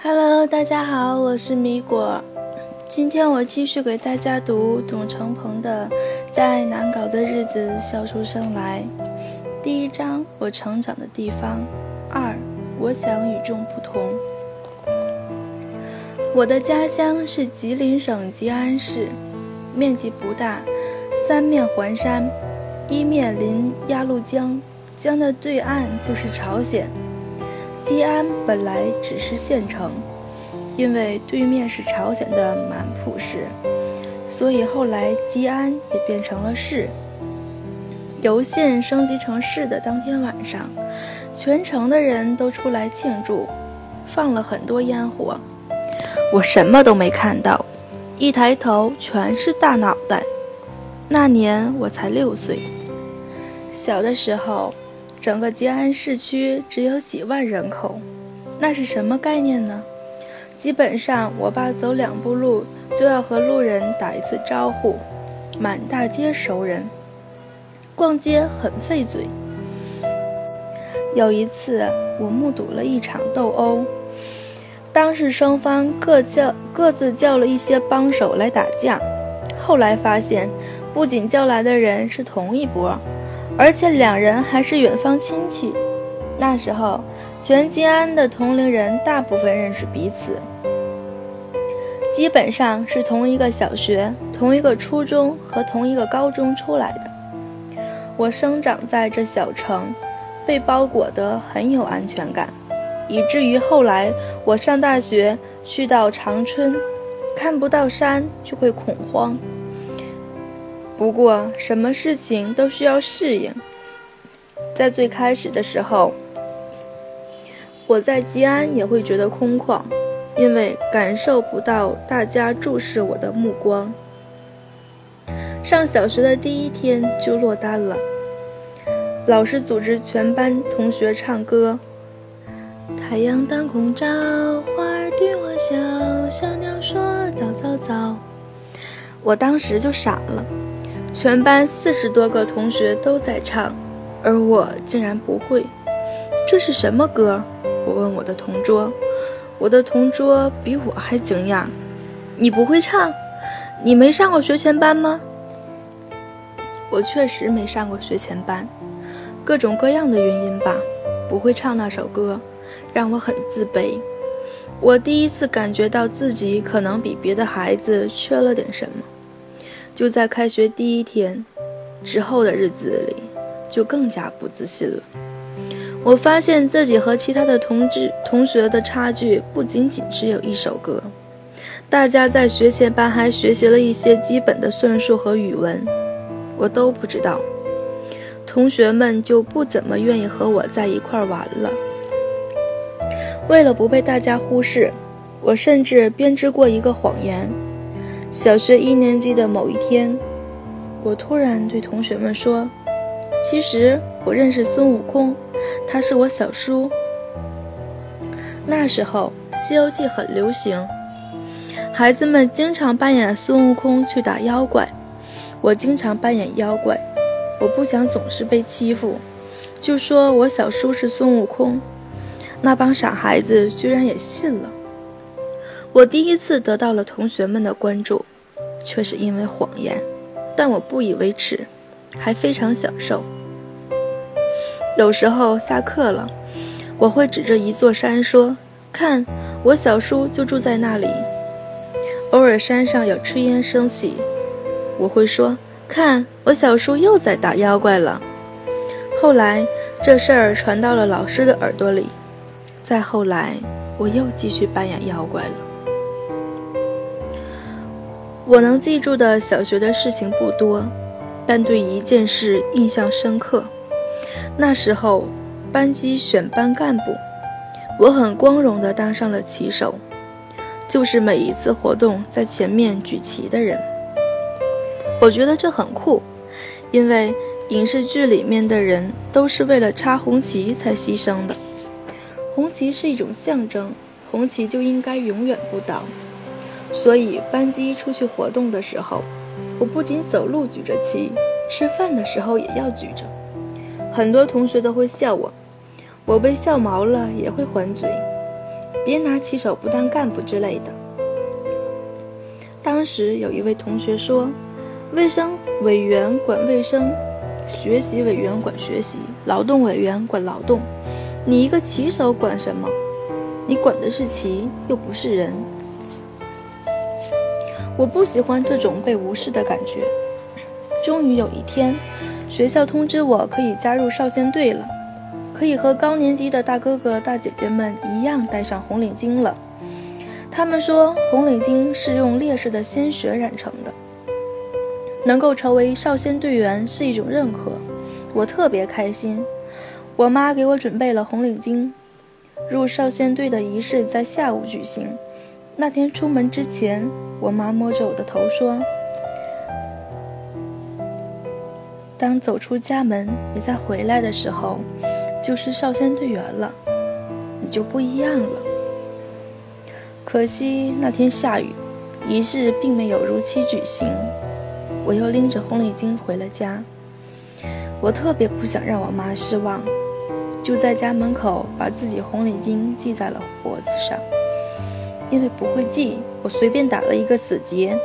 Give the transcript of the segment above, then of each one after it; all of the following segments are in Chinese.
Hello，大家好，我是米果。今天我继续给大家读董成鹏的《在难搞的日子笑出声来》。第一章：我成长的地方。二：我想与众不同。我的家乡是吉林省吉安市，面积不大，三面环山，一面临鸭绿江，江的对岸就是朝鲜。吉安本来只是县城，因为对面是朝鲜的满浦市，所以后来吉安也变成了市。由县升级成市的当天晚上，全城的人都出来庆祝，放了很多烟火。我什么都没看到，一抬头全是大脑袋。那年我才六岁，小的时候。整个吉安市区只有几万人口，那是什么概念呢？基本上，我爸走两步路就要和路人打一次招呼，满大街熟人。逛街很费嘴。有一次，我目睹了一场斗殴，当时双方各叫各自叫了一些帮手来打架，后来发现，不仅叫来的人是同一波。而且两人还是远方亲戚。那时候，全吉安的同龄人大部分认识彼此，基本上是同一个小学、同一个初中和同一个高中出来的。我生长在这小城，被包裹得很有安全感，以至于后来我上大学去到长春，看不到山就会恐慌。不过，什么事情都需要适应。在最开始的时候，我在吉安也会觉得空旷，因为感受不到大家注视我的目光。上小学的第一天就落单了，老师组织全班同学唱歌：“太阳当空照，花儿对我笑，小鸟说早早早。”我当时就傻了。全班四十多个同学都在唱，而我竟然不会。这是什么歌？我问我的同桌，我的同桌比我还惊讶：“你不会唱？你没上过学前班吗？”我确实没上过学前班，各种各样的原因吧，不会唱那首歌，让我很自卑。我第一次感觉到自己可能比别的孩子缺了点什么。就在开学第一天之后的日子里，就更加不自信了。我发现自己和其他的同志同学的差距不仅仅只有一首歌。大家在学前班还学习了一些基本的算术和语文，我都不知道。同学们就不怎么愿意和我在一块玩了。为了不被大家忽视，我甚至编织过一个谎言。小学一年级的某一天，我突然对同学们说：“其实我认识孙悟空，他是我小叔。”那时候《西游记》很流行，孩子们经常扮演孙悟空去打妖怪，我经常扮演妖怪。我不想总是被欺负，就说我小叔是孙悟空。那帮傻孩子居然也信了。我第一次得到了同学们的关注，却是因为谎言，但我不以为耻，还非常享受。有时候下课了，我会指着一座山说：“看，我小叔就住在那里。”偶尔山上有炊烟升起，我会说：“看，我小叔又在打妖怪了。”后来这事儿传到了老师的耳朵里，再后来我又继续扮演妖怪了。我能记住的小学的事情不多，但对一件事印象深刻。那时候班级选班干部，我很光荣地当上了旗手，就是每一次活动在前面举旗的人。我觉得这很酷，因为影视剧里面的人都是为了插红旗才牺牲的。红旗是一种象征，红旗就应该永远不倒。所以班级出去活动的时候，我不仅走路举着旗，吃饭的时候也要举着。很多同学都会笑我，我被笑毛了也会还嘴。别拿骑手不当干部之类的。当时有一位同学说：“卫生委员管卫生，学习委员管学习，劳动委员管劳动。你一个骑手管什么？你管的是骑，又不是人。”我不喜欢这种被无视的感觉。终于有一天，学校通知我可以加入少先队了，可以和高年级的大哥哥大姐姐们一样戴上红领巾了。他们说，红领巾是用烈士的鲜血染成的。能够成为少先队员是一种认可，我特别开心。我妈给我准备了红领巾。入少先队的仪式在下午举行。那天出门之前，我妈摸着我的头说：“当走出家门，你再回来的时候，就是少先队员了，你就不一样了。”可惜那天下雨，仪式并没有如期举行。我又拎着红领巾回了家。我特别不想让我妈失望，就在家门口把自己红领巾系在了脖子上。因为不会系，我随便打了一个死结。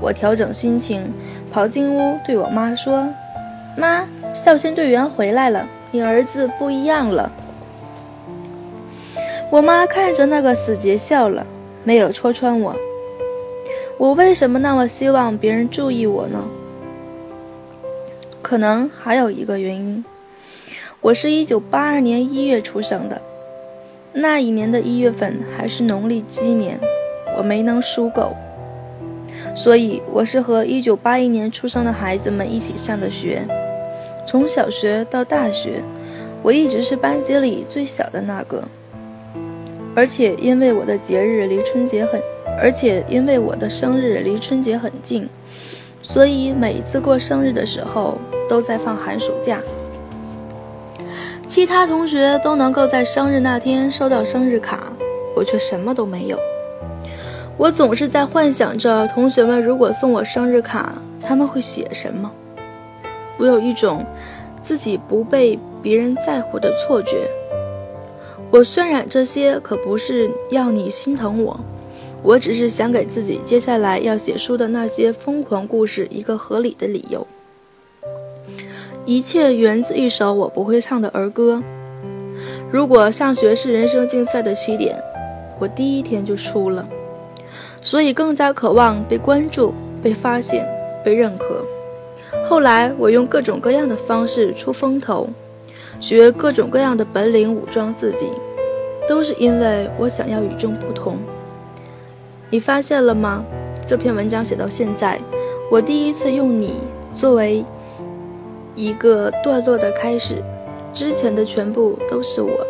我调整心情，跑进屋对我妈说：“妈，少先队员回来了，你儿子不一样了。”我妈看着那个死结笑了。没有戳穿我。我为什么那么希望别人注意我呢？可能还有一个原因，我是一九八二年一月出生的，那一年的一月份还是农历鸡年，我没能属狗，所以我是和一九八一年出生的孩子们一起上的学。从小学到大学，我一直是班级里最小的那个。而且因为我的节日离春节很，而且因为我的生日离春节很近，所以每一次过生日的时候都在放寒暑假。其他同学都能够在生日那天收到生日卡，我却什么都没有。我总是在幻想着同学们如果送我生日卡，他们会写什么。我有一种自己不被别人在乎的错觉。我渲染这些可不是要你心疼我，我只是想给自己接下来要写书的那些疯狂故事一个合理的理由。一切源自一首我不会唱的儿歌。如果上学是人生竞赛的起点，我第一天就输了，所以更加渴望被关注、被发现、被认可。后来我用各种各样的方式出风头。学各种各样的本领武装自己，都是因为我想要与众不同。你发现了吗？这篇文章写到现在，我第一次用你作为一个段落的开始，之前的全部都是我，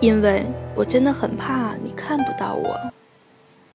因为我真的很怕你看不到我。